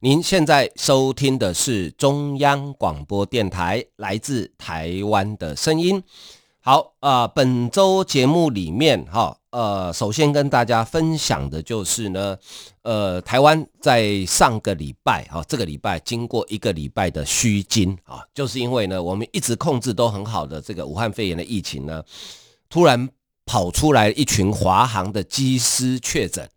您现在收听的是中央广播电台来自台湾的声音。好啊、呃，本周节目里面哈，呃，首先跟大家分享的就是呢，呃，台湾在上个礼拜哈，这个礼拜经过一个礼拜的虚惊啊，就是因为呢，我们一直控制都很好的这个武汉肺炎的疫情呢，突然跑出来一群华航的机师确诊，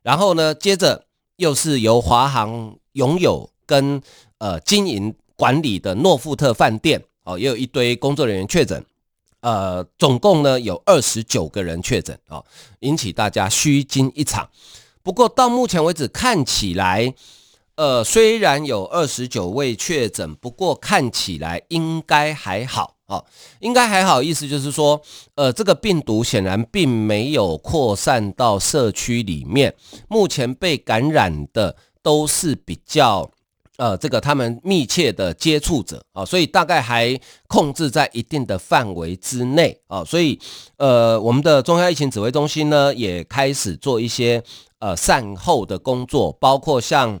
然后呢，接着又是由华航。拥有跟呃经营管理的诺富特饭店哦，也有一堆工作人员确诊，呃，总共呢有二十九个人确诊啊，引起大家虚惊一场。不过到目前为止看起来，呃，虽然有二十九位确诊，不过看起来应该还好啊，应该还好。意思就是说，呃，这个病毒显然并没有扩散到社区里面，目前被感染的。都是比较，呃，这个他们密切的接触者啊，所以大概还控制在一定的范围之内啊，所以呃，我们的中央疫情指挥中心呢也开始做一些呃善后的工作，包括像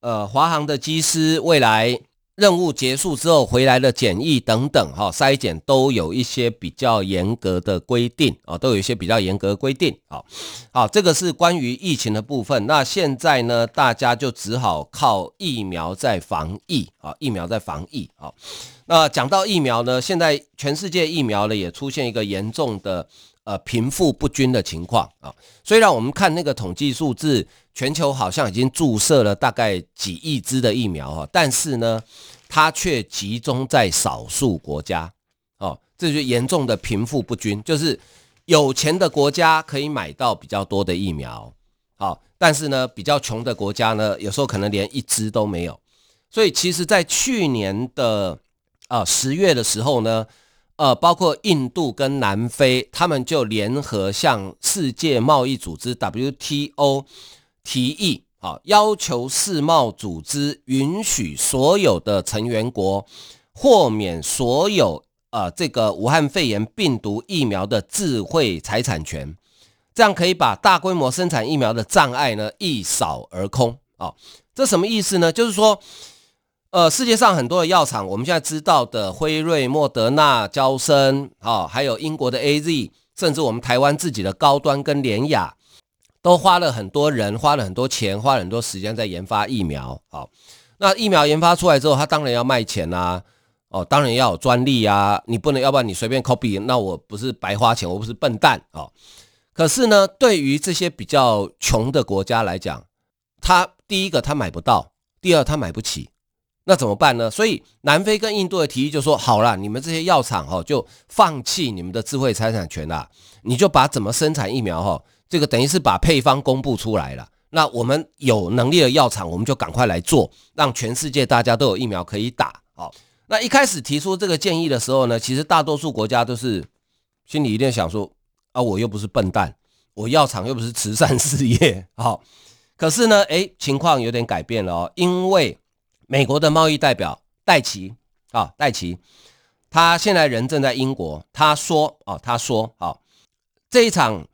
呃华航的机师未来。任务结束之后回来的检疫等等，哈，筛检都有一些比较严格的规定啊，都有一些比较严格的规定。好，好，这个是关于疫情的部分。那现在呢，大家就只好靠疫苗在防疫啊，疫苗在防疫。啊，那讲到疫苗呢，现在全世界疫苗呢也出现一个严重的呃贫富不均的情况啊。虽然我们看那个统计数字。全球好像已经注射了大概几亿支的疫苗哈，但是呢，它却集中在少数国家，哦，这就严重的贫富不均，就是有钱的国家可以买到比较多的疫苗，好，但是呢，比较穷的国家呢，有时候可能连一支都没有。所以其实，在去年的啊十月的时候呢，呃，包括印度跟南非，他们就联合向世界贸易组织 WTO。提议啊，要求世贸组织允许所有的成员国豁免所有呃这个武汉肺炎病毒疫苗的智慧财产权，这样可以把大规模生产疫苗的障碍呢一扫而空啊。这什么意思呢？就是说，呃，世界上很多的药厂，我们现在知道的辉瑞、莫德纳、娇生啊，还有英国的 AZ，甚至我们台湾自己的高端跟联雅。都花了很多人，花了很多钱，花了很多时间在研发疫苗。好，那疫苗研发出来之后，它当然要卖钱啦、啊。哦，当然要有专利啊，你不能，要不然你随便 copy，那我不是白花钱，我不是笨蛋哦。可是呢，对于这些比较穷的国家来讲，他第一个他买不到，第二他买不起，那怎么办呢？所以南非跟印度的提议就说：好了，你们这些药厂哈，就放弃你们的智慧财产权啦，你就把怎么生产疫苗哈。这个等于是把配方公布出来了，那我们有能力的药厂，我们就赶快来做，让全世界大家都有疫苗可以打。好，那一开始提出这个建议的时候呢，其实大多数国家都是心里一定想说啊，我又不是笨蛋，我药厂又不是慈善事业。好，可是呢，诶，情况有点改变了哦，因为美国的贸易代表戴琪啊，戴琪，他现在人正在英国，他说啊，他说好，这一场。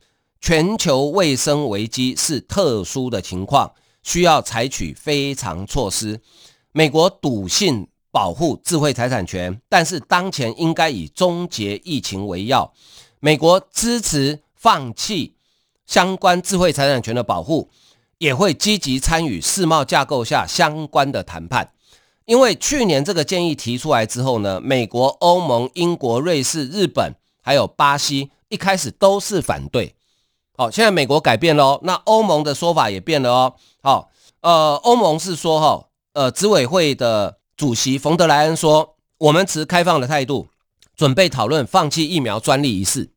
全球卫生危机是特殊的情况，需要采取非常措施。美国笃信保护智慧财产权，但是当前应该以终结疫情为要。美国支持放弃相关智慧财产权的保护，也会积极参与世贸架构下相关的谈判。因为去年这个建议提出来之后呢，美国、欧盟、英国、瑞士、日本还有巴西一开始都是反对。好，现在美国改变了哦，那欧盟的说法也变了哦。好，呃，欧盟是说哈，呃，执委会的主席冯德莱恩说，我们持开放的态度，准备讨论放弃疫苗专利一事。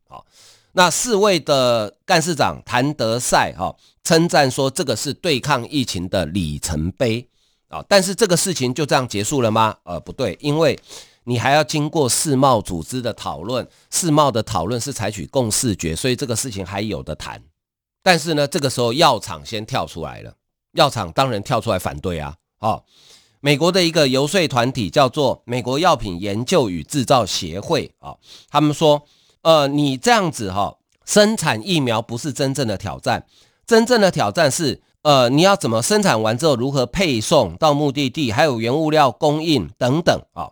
那四位的干事长谭德赛哈称赞说，这个是对抗疫情的里程碑。啊。但是这个事情就这样结束了吗？呃，不对，因为你还要经过世贸组织的讨论，世贸的讨论是采取共识决，所以这个事情还有的谈。但是呢，这个时候药厂先跳出来了，药厂当然跳出来反对啊。哦，美国的一个游说团体叫做美国药品研究与制造协会啊，他们说，呃，你这样子哈。生产疫苗不是真正的挑战，真正的挑战是，呃，你要怎么生产完之后如何配送到目的地，还有原物料供应等等啊。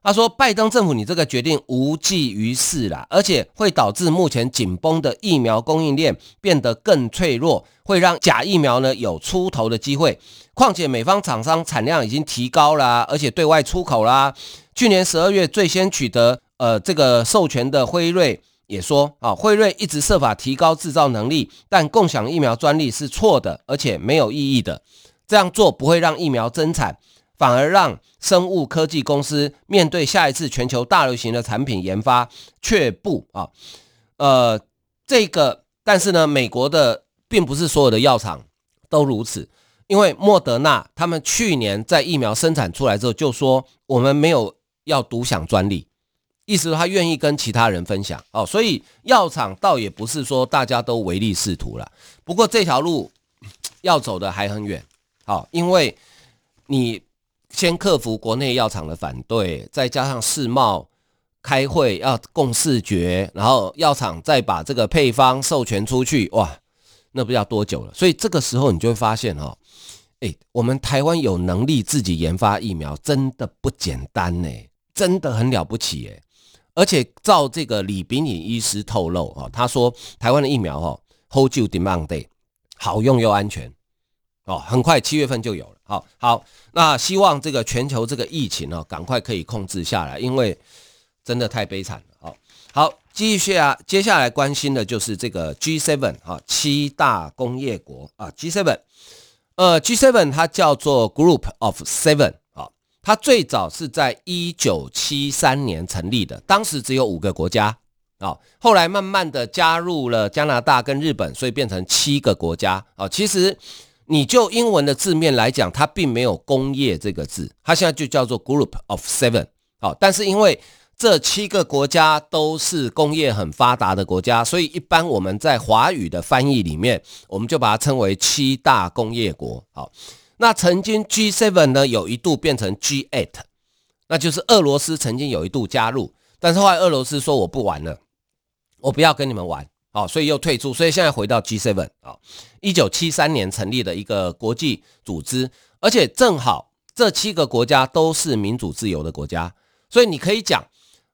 他说，拜登政府你这个决定无济于事啦，而且会导致目前紧绷的疫苗供应链变得更脆弱，会让假疫苗呢有出头的机会。况且美方厂商产量已经提高了，而且对外出口啦，去年十二月最先取得呃这个授权的辉瑞。也说啊，辉瑞一直设法提高制造能力，但共享疫苗专利是错的，而且没有意义的。这样做不会让疫苗增产，反而让生物科技公司面对下一次全球大流行的产品研发却步啊。呃，这个，但是呢，美国的并不是所有的药厂都如此，因为莫德纳他们去年在疫苗生产出来之后就说，我们没有要独享专利。意思他愿意跟其他人分享哦，所以药厂倒也不是说大家都唯利是图了。不过这条路要走的还很远，好，因为你先克服国内药厂的反对，再加上世贸开会要共识决，然后药厂再把这个配方授权出去，哇，那不要多久了。所以这个时候你就会发现哦，哎，我们台湾有能力自己研发疫苗，真的不简单呢，真的很了不起诶。而且照这个李秉颖医师透露啊，他说台湾的疫苗哈，hold you demand day，好用又安全哦，很快七月份就有了。好，好，那希望这个全球这个疫情呢，赶快可以控制下来，因为真的太悲惨了。好，好，继续啊，接下来关心的就是这个 G7 啊，七大工业国啊，G7，呃，G7 它叫做 Group of Seven。它最早是在一九七三年成立的，当时只有五个国家啊，后来慢慢的加入了加拿大跟日本，所以变成七个国家啊。其实你就英文的字面来讲，它并没有工业这个字，它现在就叫做 Group of Seven。好，但是因为这七个国家都是工业很发达的国家，所以一般我们在华语的翻译里面，我们就把它称为七大工业国。好。那曾经 G7 呢，有一度变成 G8，那就是俄罗斯曾经有一度加入，但是后来俄罗斯说我不玩了，我不要跟你们玩，好，所以又退出，所以现在回到 G7 啊，一九七三年成立的一个国际组织，而且正好这七个国家都是民主自由的国家，所以你可以讲，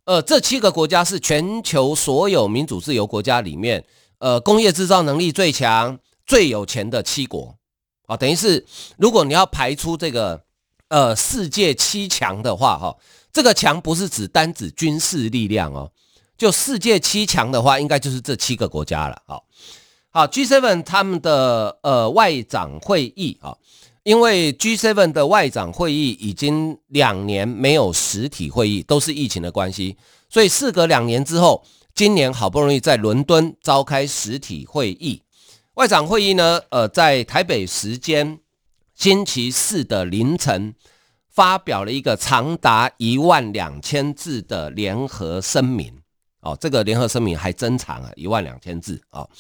呃，这七个国家是全球所有民主自由国家里面，呃，工业制造能力最强、最有钱的七国。啊，等于是，如果你要排出这个，呃，世界七强的话，哈，这个强不是指单指军事力量哦，就世界七强的话，应该就是这七个国家了。好，好，G7 他们的呃外长会议啊，因为 G7 的外长会议已经两年没有实体会议，都是疫情的关系，所以事隔两年之后，今年好不容易在伦敦召开实体会议。外长会议呢，呃，在台北时间星期四的凌晨，发表了一个长达一万两千字的联合声明。哦，这个联合声明还真长啊，一万两千字啊，哦。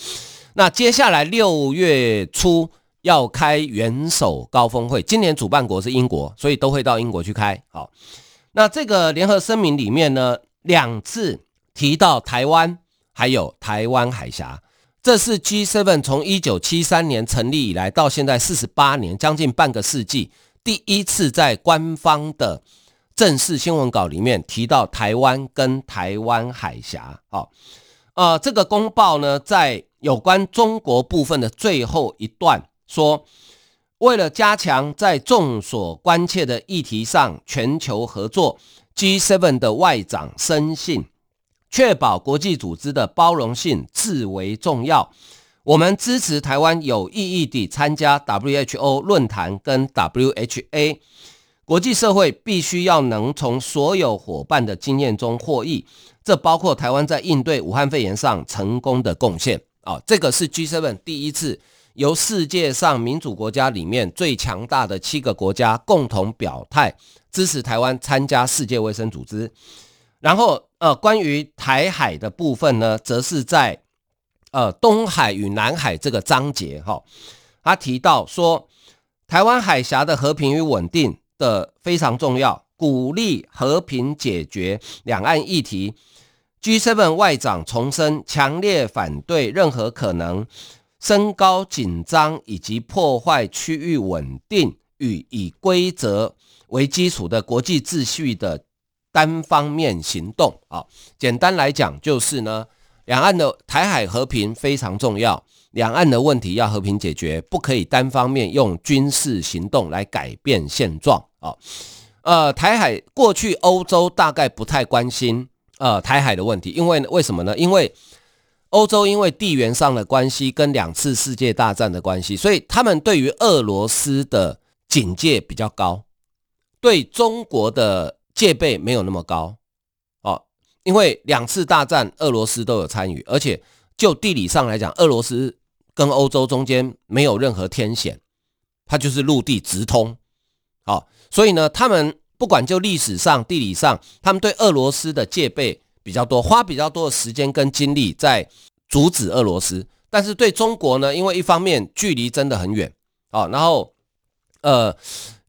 那接下来六月初要开元首高峰会，今年主办国是英国，所以都会到英国去开。好，那这个联合声明里面呢，两次提到台湾，还有台湾海峡。这是 G7 从一九七三年成立以来到现在四十八年，将近半个世纪，第一次在官方的正式新闻稿里面提到台湾跟台湾海峡。好，呃，这个公报呢，在有关中国部分的最后一段说，为了加强在众所关切的议题上全球合作，G7 的外长深信。确保国际组织的包容性至为重要。我们支持台湾有意义地参加 WHO 论坛跟 WHA。国际社会必须要能从所有伙伴的经验中获益，这包括台湾在应对武汉肺炎上成功的贡献。啊，这个是 G7 第一次由世界上民主国家里面最强大的七个国家共同表态支持台湾参加世界卫生组织。然后，呃，关于台海的部分呢，则是在呃东海与南海这个章节哈，他提到说，台湾海峡的和平与稳定的非常重要，鼓励和平解决两岸议题。G7 外长重申强烈反对任何可能升高紧张以及破坏区域稳定与以规则为基础的国际秩序的单方面行动。啊，简单来讲就是呢，两岸的台海和平非常重要，两岸的问题要和平解决，不可以单方面用军事行动来改变现状。啊，呃，台海过去欧洲大概不太关心。呃，台海的问题，因为为什么呢？因为欧洲因为地缘上的关系跟两次世界大战的关系，所以他们对于俄罗斯的警戒比较高，对中国的戒备没有那么高。哦，因为两次大战俄罗斯都有参与，而且就地理上来讲，俄罗斯跟欧洲中间没有任何天险，它就是陆地直通。哦，所以呢，他们。不管就历史上、地理上，他们对俄罗斯的戒备比较多，花比较多的时间跟精力在阻止俄罗斯。但是对中国呢，因为一方面距离真的很远哦，然后呃，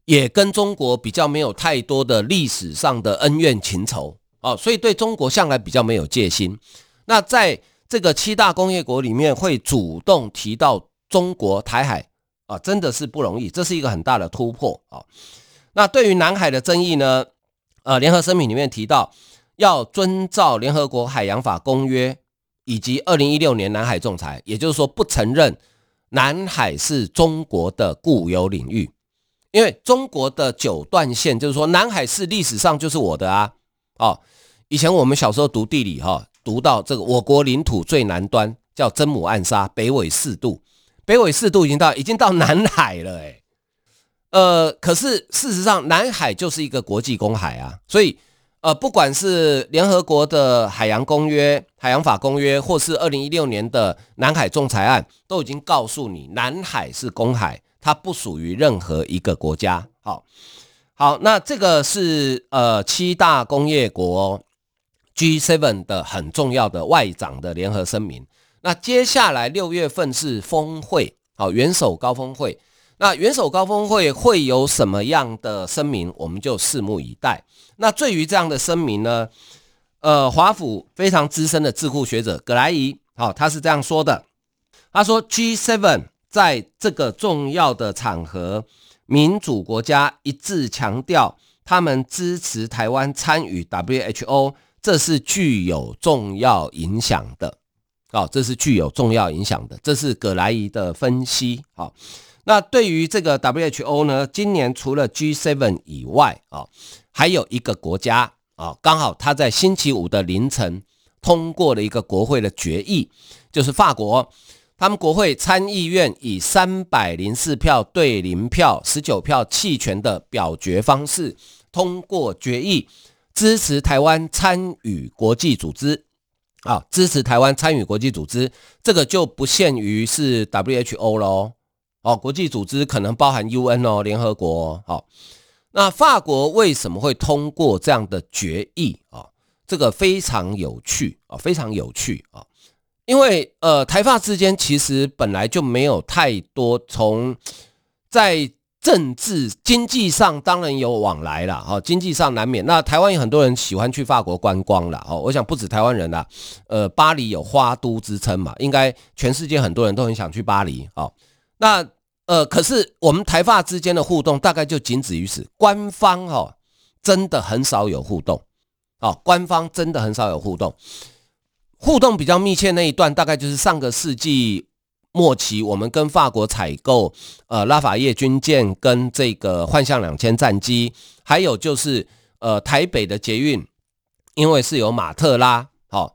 也跟中国比较没有太多的历史上的恩怨情仇啊，所以对中国向来比较没有戒心。那在这个七大工业国里面，会主动提到中国台海啊，真的是不容易，这是一个很大的突破啊。那对于南海的争议呢？呃，联合声明里面提到要遵照联合国海洋法公约以及二零一六年南海仲裁，也就是说不承认南海是中国的固有领域，因为中国的九段线就是说南海是历史上就是我的啊。哦，以前我们小时候读地理哈，读到这个我国领土最南端叫真母暗沙，北纬四度，北纬四度已经到已经到南海了诶。呃，可是事实上，南海就是一个国际公海啊，所以，呃，不管是联合国的海洋公约、海洋法公约，或是二零一六年的南海仲裁案，都已经告诉你，南海是公海，它不属于任何一个国家。好，好，那这个是呃七大工业国 G7 的很重要的外长的联合声明。那接下来六月份是峰会，好，元首高峰会。那元首高峰会会有什么样的声明，我们就拭目以待。那对于这样的声明呢，呃，华府非常资深的智库学者葛莱仪，好，他是这样说的：他说，G7 在这个重要的场合，民主国家一致强调，他们支持台湾参与 WHO，这是具有重要影响的。好，这是具有重要影响的，这是葛莱仪的分析。好。那对于这个 WHO 呢，今年除了 G7 以外啊，还有一个国家啊，刚好他在星期五的凌晨通过了一个国会的决议，就是法国，他们国会参议院以三百零四票对零票，十九票弃权的表决方式通过决议，支持台湾参与国际组织啊，支持台湾参与国际组织，这个就不限于是 WHO 喽。哦，国际组织可能包含 UN 哦，联合国哦。好，那法国为什么会通过这样的决议啊？这个非常有趣啊，非常有趣啊。因为呃，台法之间其实本来就没有太多从在政治经济上当然有往来了哈，经济上难免。那台湾有很多人喜欢去法国观光了哦，我想不止台湾人啦，呃，巴黎有花都之称嘛，应该全世界很多人都很想去巴黎哦。那呃，可是我们台法之间的互动大概就仅止于此，官方哦，真的很少有互动，哦，官方真的很少有互动，互动比较密切那一段大概就是上个世纪末期，我们跟法国采购呃拉法叶军舰跟这个幻象两千战机，还有就是呃台北的捷运，因为是有马特拉，好、哦，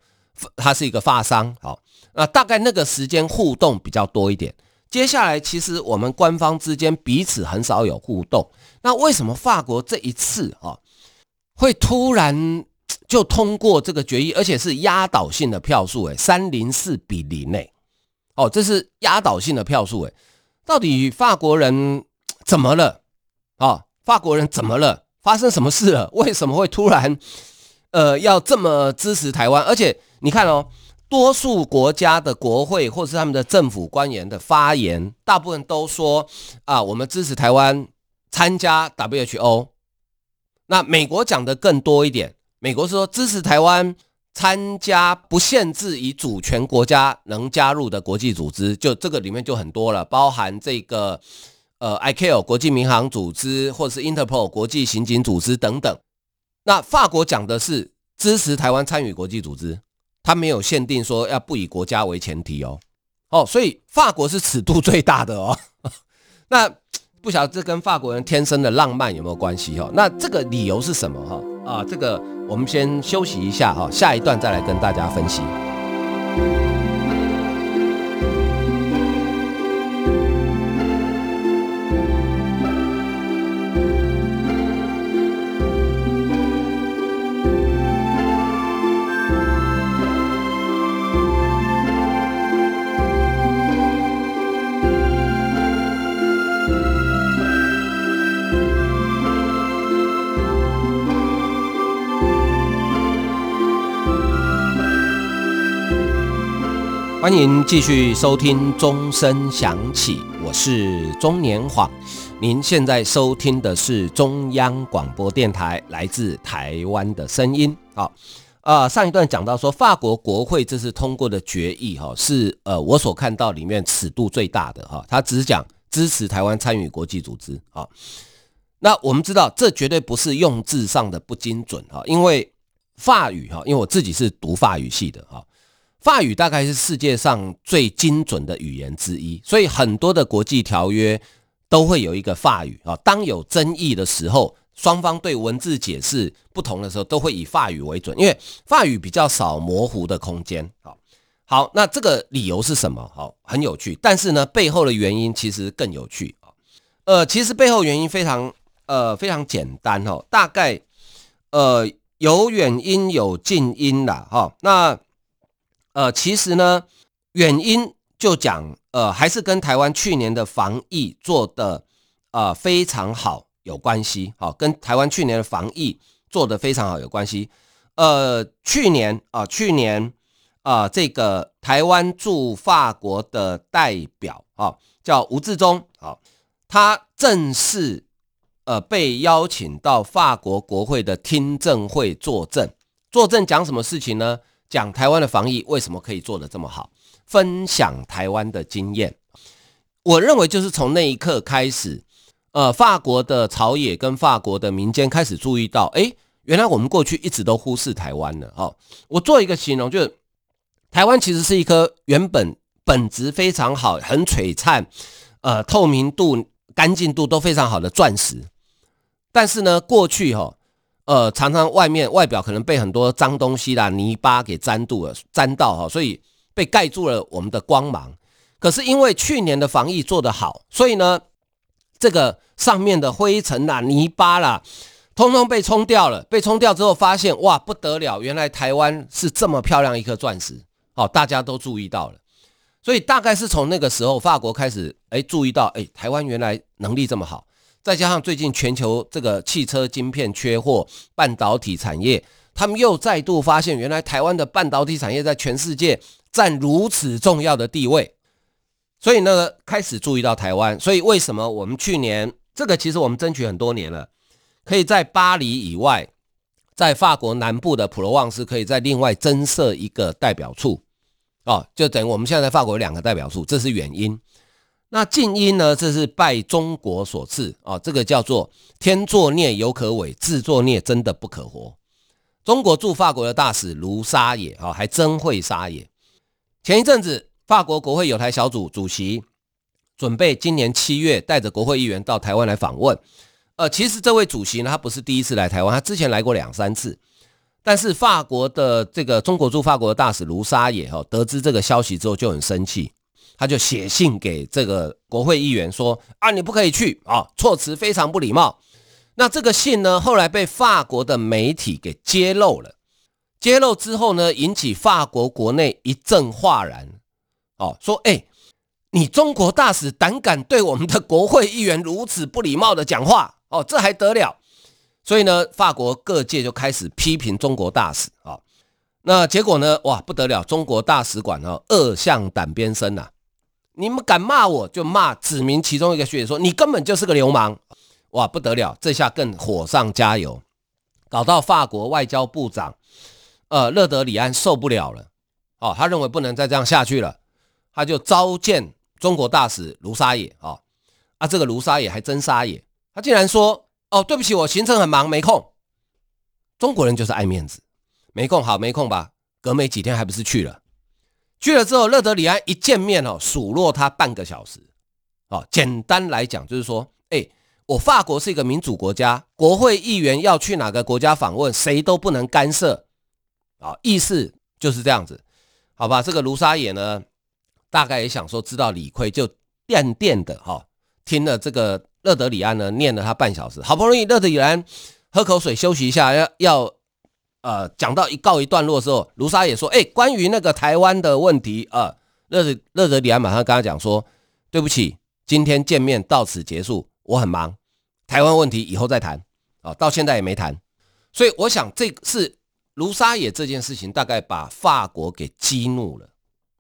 它是一个法商，好、哦，那大概那个时间互动比较多一点。接下来，其实我们官方之间彼此很少有互动。那为什么法国这一次啊会突然就通过这个决议，而且是压倒性的票数？诶，三零四比零诶，哦，这是压倒性的票数诶，到底法国人怎么了？哦，法国人怎么了？发生什么事了？为什么会突然呃要这么支持台湾？而且你看哦，多数国家的国会或是他们的政府官员的发言，大部分都说啊，我们支持台湾参加 WHO。那美国讲的更多一点，美国说支持台湾。参加不限制以主权国家能加入的国际组织，就这个里面就很多了，包含这个呃 ICAO 国际民航组织，或者是 Interpol 国际刑警组织等等。那法国讲的是支持台湾参与国际组织，他没有限定说要不以国家为前提哦哦，所以法国是尺度最大的哦。那不晓得这跟法国人天生的浪漫有没有关系哦？那这个理由是什么哈？啊，这个。我们先休息一下哈，下一段再来跟大家分析。欢迎继续收听钟声响起，我是钟年晃。您现在收听的是中央广播电台来自台湾的声音。好，呃，上一段讲到说，法国国会这次通过的决议，哈，是呃我所看到里面尺度最大的哈，他只讲支持台湾参与国际组织。好，那我们知道这绝对不是用字上的不精准哈，因为法语哈，因为我自己是读法语系的哈。法语大概是世界上最精准的语言之一，所以很多的国际条约都会有一个法语啊。当有争议的时候，双方对文字解释不同的时候，都会以法语为准，因为法语比较少模糊的空间。好，好，那这个理由是什么？好，很有趣，但是呢，背后的原因其实更有趣啊。呃，其实背后原因非常呃非常简单哈，大概呃有远因有近因啦哈。那呃，其实呢，原因就讲，呃，还是跟台湾去年的防疫做的呃非常好有关系，好，跟台湾去年的防疫做的非常好有关系。呃，去年啊，去年啊，这个台湾驻法国的代表啊，叫吴志忠，好，他正式呃被邀请到法国国会的听证会作证，作证讲什么事情呢？讲台湾的防疫为什么可以做得这么好，分享台湾的经验。我认为就是从那一刻开始，呃，法国的朝野跟法国的民间开始注意到，诶，原来我们过去一直都忽视台湾了。哦，我做一个形容，就是台湾其实是一颗原本本质非常好、很璀璨、呃，透明度、干净度都非常好的钻石，但是呢，过去哈、哦。呃，常常外面外表可能被很多脏东西啦、泥巴给粘住了、粘到哈，所以被盖住了我们的光芒。可是因为去年的防疫做得好，所以呢，这个上面的灰尘啦、泥巴啦，通通被冲掉了。被冲掉之后，发现哇，不得了，原来台湾是这么漂亮一颗钻石，哦，大家都注意到了。所以大概是从那个时候，法国开始哎注意到，哎，台湾原来能力这么好。再加上最近全球这个汽车晶片缺货，半导体产业，他们又再度发现，原来台湾的半导体产业在全世界占如此重要的地位，所以呢，开始注意到台湾。所以为什么我们去年这个其实我们争取很多年了，可以在巴黎以外，在法国南部的普罗旺斯，可以在另外增设一个代表处，哦，就等于我们现在在法国有两个代表处，这是原因。那静音呢？这是拜中国所赐啊，这个叫做天作孽犹可违，自作孽真的不可活。中国驻法国的大使卢沙野啊，还真会撒野。前一阵子，法国国会有台小组主席准备今年七月带着国会议员到台湾来访问。呃，其实这位主席呢，他不是第一次来台湾，他之前来过两三次。但是法国的这个中国驻法国的大使卢沙野哈，得知这个消息之后就很生气。他就写信给这个国会议员说啊，你不可以去啊，措辞非常不礼貌。那这个信呢，后来被法国的媒体给揭露了。揭露之后呢，引起法国国内一阵哗然。哦，说哎，你中国大使胆敢对我们的国会议员如此不礼貌的讲话哦，这还得了？所以呢，法国各界就开始批评中国大使啊。那结果呢？哇，不得了！中国大使馆哦，恶向胆边生呐！你们敢骂我就骂，指明其中一个学姐说你根本就是个流氓！哇，不得了！这下更火上加油，搞到法国外交部长呃勒德里安受不了了哦，他认为不能再这样下去了，他就召见中国大使卢沙野啊啊，这个卢沙野还真沙野，他竟然说哦，对不起，我行程很忙，没空。中国人就是爱面子。没空，好没空吧？隔没几天还不是去了？去了之后，勒德里安一见面哦，数落他半个小时。哦，简单来讲就是说，哎，我法国是一个民主国家，国会议员要去哪个国家访问，谁都不能干涉。啊，意思就是这样子，好吧？这个卢沙野呢，大概也想说知道理亏，就垫垫的哈，听了这个勒德里安呢念了他半小时，好不容易勒德里安喝口水休息一下，要要。呃，讲到一告一段落的时候，卢沙野说：“哎，关于那个台湾的问题，呃，勒德勒德里安马上跟他讲说，对不起，今天见面到此结束，我很忙，台湾问题以后再谈。啊、到现在也没谈，所以我想这是卢沙野这件事情大概把法国给激怒了，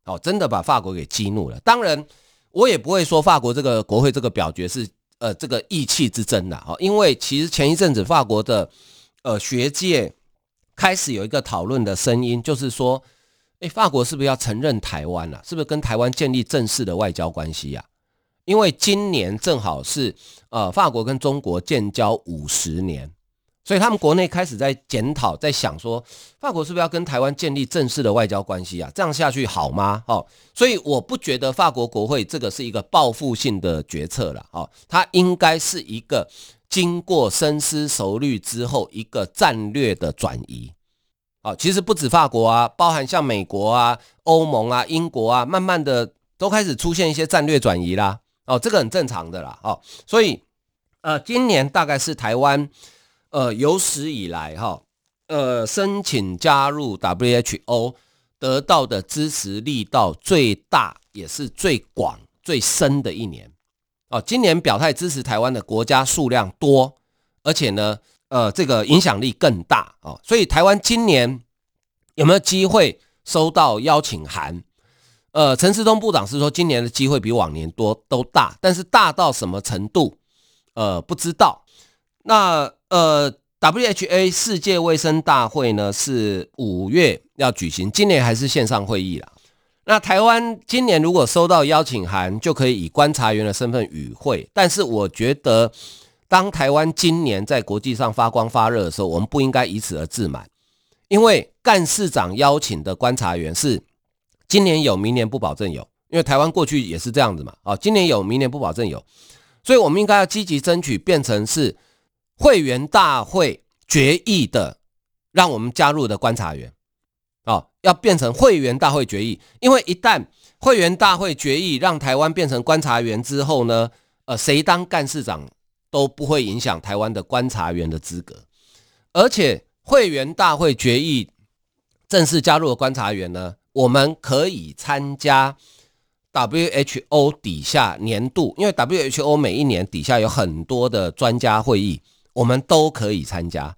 哦，真的把法国给激怒了。当然，我也不会说法国这个国会这个表决是呃这个意气之争的，哦，因为其实前一阵子法国的呃学界。开始有一个讨论的声音，就是说，诶，法国是不是要承认台湾了？是不是跟台湾建立正式的外交关系呀？因为今年正好是呃，法国跟中国建交五十年，所以他们国内开始在检讨，在想说，法国是不是要跟台湾建立正式的外交关系啊？这样下去好吗？哦，所以我不觉得法国国会这个是一个报复性的决策了，哦，它应该是一个。经过深思熟虑之后，一个战略的转移，啊，其实不止法国啊，包含像美国啊、欧盟啊、英国啊，慢慢的都开始出现一些战略转移啦，哦，这个很正常的啦，哦，所以，呃，今年大概是台湾，呃，有史以来哈，呃，申请加入 WHO 得到的支持力道最大，也是最广、最深的一年。哦，今年表态支持台湾的国家数量多，而且呢，呃，这个影响力更大哦。所以台湾今年有没有机会收到邀请函？呃，陈时中部长是说今年的机会比往年多都大，但是大到什么程度？呃，不知道。那呃，WHA 世界卫生大会呢是五月要举行，今年还是线上会议啦。那台湾今年如果收到邀请函，就可以以观察员的身份与会。但是我觉得，当台湾今年在国际上发光发热的时候，我们不应该以此而自满，因为干事长邀请的观察员是今年有，明年不保证有。因为台湾过去也是这样子嘛，啊，今年有，明年不保证有，所以我们应该要积极争取变成是会员大会决议的，让我们加入的观察员。哦，要变成会员大会决议，因为一旦会员大会决议让台湾变成观察员之后呢，呃，谁当干事长都不会影响台湾的观察员的资格，而且会员大会决议正式加入的观察员呢，我们可以参加 WHO 底下年度，因为 WHO 每一年底下有很多的专家会议，我们都可以参加。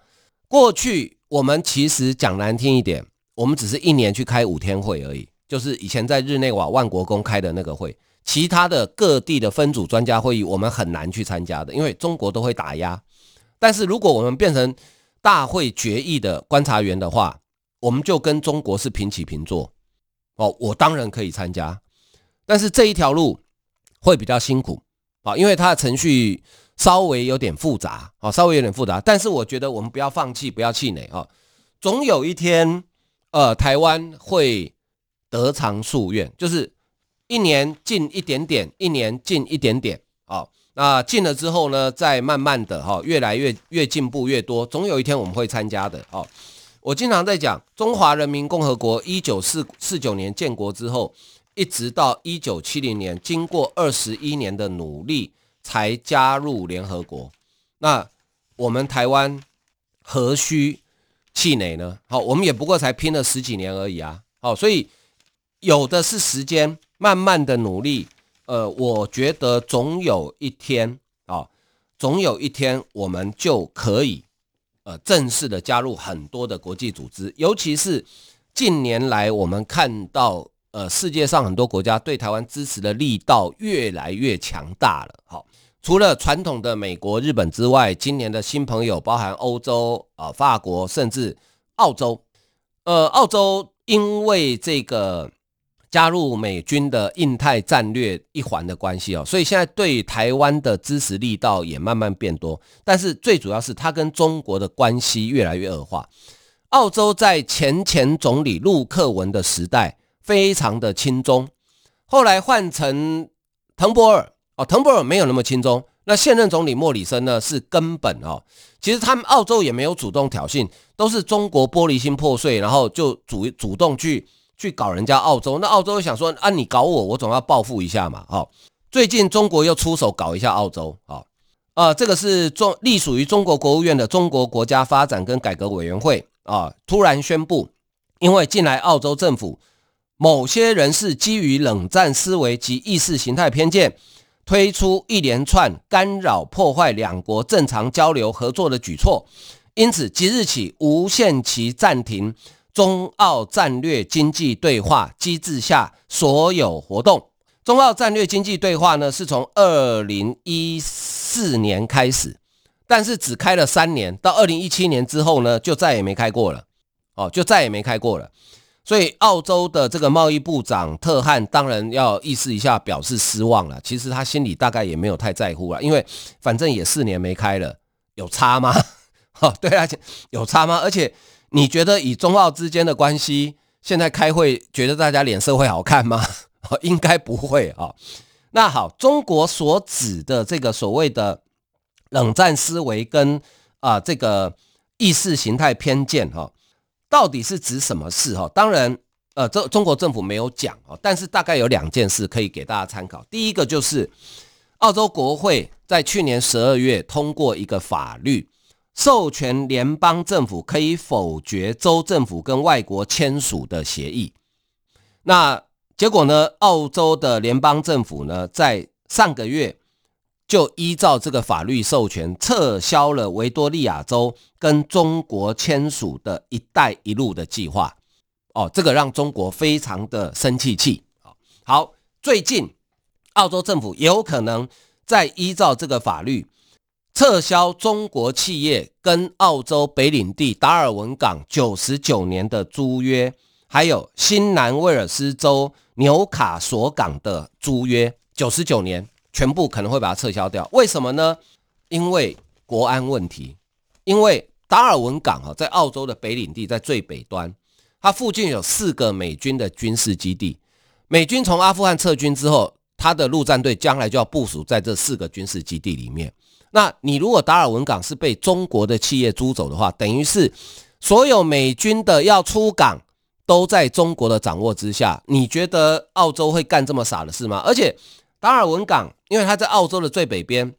过去我们其实讲难听一点。我们只是一年去开五天会而已，就是以前在日内瓦万国公开的那个会，其他的各地的分组专家会议，我们很难去参加的，因为中国都会打压。但是如果我们变成大会决议的观察员的话，我们就跟中国是平起平坐。哦，我当然可以参加，但是这一条路会比较辛苦啊，因为它的程序稍微有点复杂啊，稍微有点复杂。但是我觉得我们不要放弃，不要气馁啊，总有一天。呃，台湾会得偿夙愿，就是一年进一点点，一年进一点点，好，那进了之后呢，再慢慢的哈，越来越越进步越多，总有一天我们会参加的。哦，我经常在讲，中华人民共和国一九四四九年建国之后，一直到一九七零年，经过二十一年的努力才加入联合国。那我们台湾何须气馁呢？好，我们也不过才拼了十几年而已啊！好，所以有的是时间，慢慢的努力，呃，我觉得总有一天啊、哦，总有一天我们就可以呃正式的加入很多的国际组织，尤其是近年来我们看到呃世界上很多国家对台湾支持的力道越来越强大了。好、除了传统的美国、日本之外，今年的新朋友包含欧洲啊、呃、法国，甚至澳洲。呃，澳洲因为这个加入美军的印太战略一环的关系哦，所以现在对台湾的支持力道也慢慢变多。但是最主要是它跟中国的关系越来越恶化。澳洲在前前总理陆克文的时代非常的亲中，后来换成滕伯尔哦，滕伯尔没有那么轻松。那现任总理莫里森呢，是根本哦，其实他们澳洲也没有主动挑衅，都是中国玻璃心破碎，然后就主主动去去搞人家澳洲。那澳洲想说啊，你搞我，我总要报复一下嘛。哦，最近中国又出手搞一下澳洲。哦，啊，这个是中隶属于中国国务院的中国国家发展跟改革委员会啊，突然宣布，因为近来澳洲政府某些人士基于冷战思维及意识形态偏见。推出一连串干扰、破坏两国正常交流合作的举措，因此即日起无限期暂停中澳战略经济对话机制下所有活动。中澳战略经济对话呢，是从二零一四年开始，但是只开了三年，到二零一七年之后呢，就再也没开过了。哦，就再也没开过了。所以，澳洲的这个贸易部长特汉当然要意思一下，表示失望了。其实他心里大概也没有太在乎了，因为反正也四年没开了，有差吗？哈，对啊，有差吗？而且你觉得以中澳之间的关系，现在开会觉得大家脸色会好看吗？应该不会啊。那好，中国所指的这个所谓的冷战思维跟啊这个意识形态偏见哈。到底是指什么事？哈，当然，呃，中中国政府没有讲哦，但是大概有两件事可以给大家参考。第一个就是，澳洲国会在去年十二月通过一个法律，授权联邦政府可以否决州政府跟外国签署的协议。那结果呢？澳洲的联邦政府呢，在上个月。就依照这个法律授权，撤销了维多利亚州跟中国签署的一带一路的计划。哦，这个让中国非常的生气气。好，最近澳洲政府有可能再依照这个法律，撤销中国企业跟澳洲北领地达尔文港九十九年的租约，还有新南威尔斯州纽卡索港的租约，九十九年。全部可能会把它撤销掉，为什么呢？因为国安问题。因为达尔文港啊，在澳洲的北领地，在最北端，它附近有四个美军的军事基地。美军从阿富汗撤军之后，他的陆战队将来就要部署在这四个军事基地里面。那你如果达尔文港是被中国的企业租走的话，等于是所有美军的要出港都在中国的掌握之下。你觉得澳洲会干这么傻的事吗？而且。达尔文港，因为它在澳洲的最北边，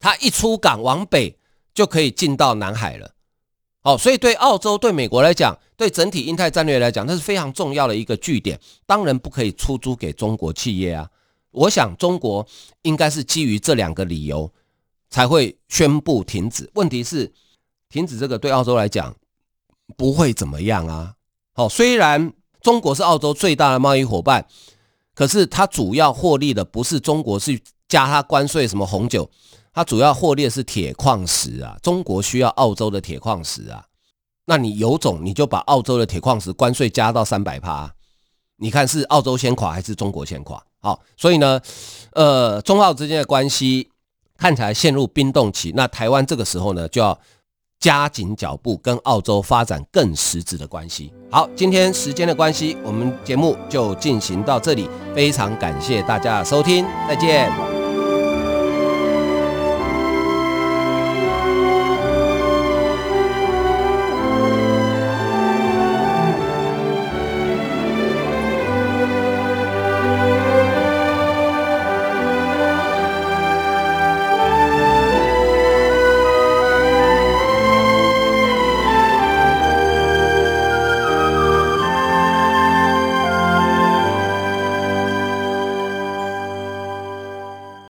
它一出港往北就可以进到南海了。哦，所以对澳洲、对美国来讲，对整体印太战略来讲，那是非常重要的一个据点。当然不可以出租给中国企业啊。我想中国应该是基于这两个理由才会宣布停止。问题是，停止这个对澳洲来讲不会怎么样啊。好，虽然中国是澳洲最大的贸易伙伴。可是它主要获利的不是中国，是加它关税什么红酒，它主要获利的是铁矿石啊。中国需要澳洲的铁矿石啊，那你有种你就把澳洲的铁矿石关税加到三百趴，你看是澳洲先垮还是中国先垮？好，所以呢，呃，中澳之间的关系看起来陷入冰冻期，那台湾这个时候呢就要。加紧脚步，跟澳洲发展更实质的关系。好，今天时间的关系，我们节目就进行到这里。非常感谢大家的收听，再见。